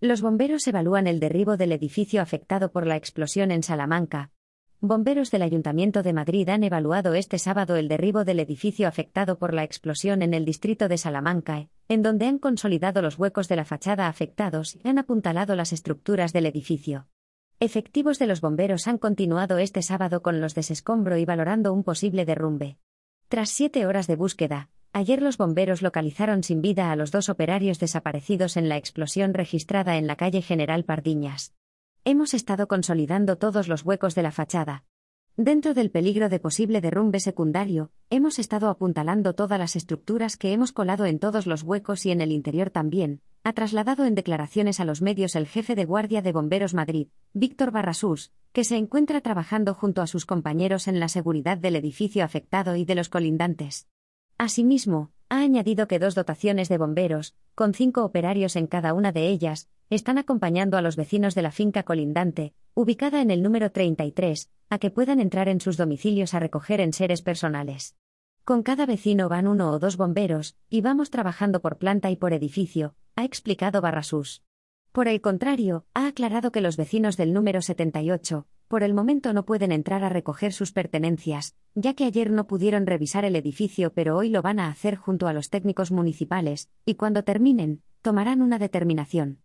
Los bomberos evalúan el derribo del edificio afectado por la explosión en Salamanca. Bomberos del Ayuntamiento de Madrid han evaluado este sábado el derribo del edificio afectado por la explosión en el distrito de Salamanca, en donde han consolidado los huecos de la fachada afectados y han apuntalado las estructuras del edificio. Efectivos de los bomberos han continuado este sábado con los desescombro y valorando un posible derrumbe. Tras siete horas de búsqueda, ayer los bomberos localizaron sin vida a los dos operarios desaparecidos en la explosión registrada en la calle General Pardiñas. Hemos estado consolidando todos los huecos de la fachada. Dentro del peligro de posible derrumbe secundario, hemos estado apuntalando todas las estructuras que hemos colado en todos los huecos y en el interior también, ha trasladado en declaraciones a los medios el jefe de Guardia de Bomberos Madrid, Víctor Barrasús, que se encuentra trabajando junto a sus compañeros en la seguridad del edificio afectado y de los colindantes. Asimismo, ha añadido que dos dotaciones de bomberos, con cinco operarios en cada una de ellas, están acompañando a los vecinos de la finca colindante, ubicada en el número 33, a que puedan entrar en sus domicilios a recoger enseres personales. Con cada vecino van uno o dos bomberos, y vamos trabajando por planta y por edificio, ha explicado Barrasús. Por el contrario, ha aclarado que los vecinos del número 78, por el momento no pueden entrar a recoger sus pertenencias, ya que ayer no pudieron revisar el edificio pero hoy lo van a hacer junto a los técnicos municipales, y cuando terminen, tomarán una determinación.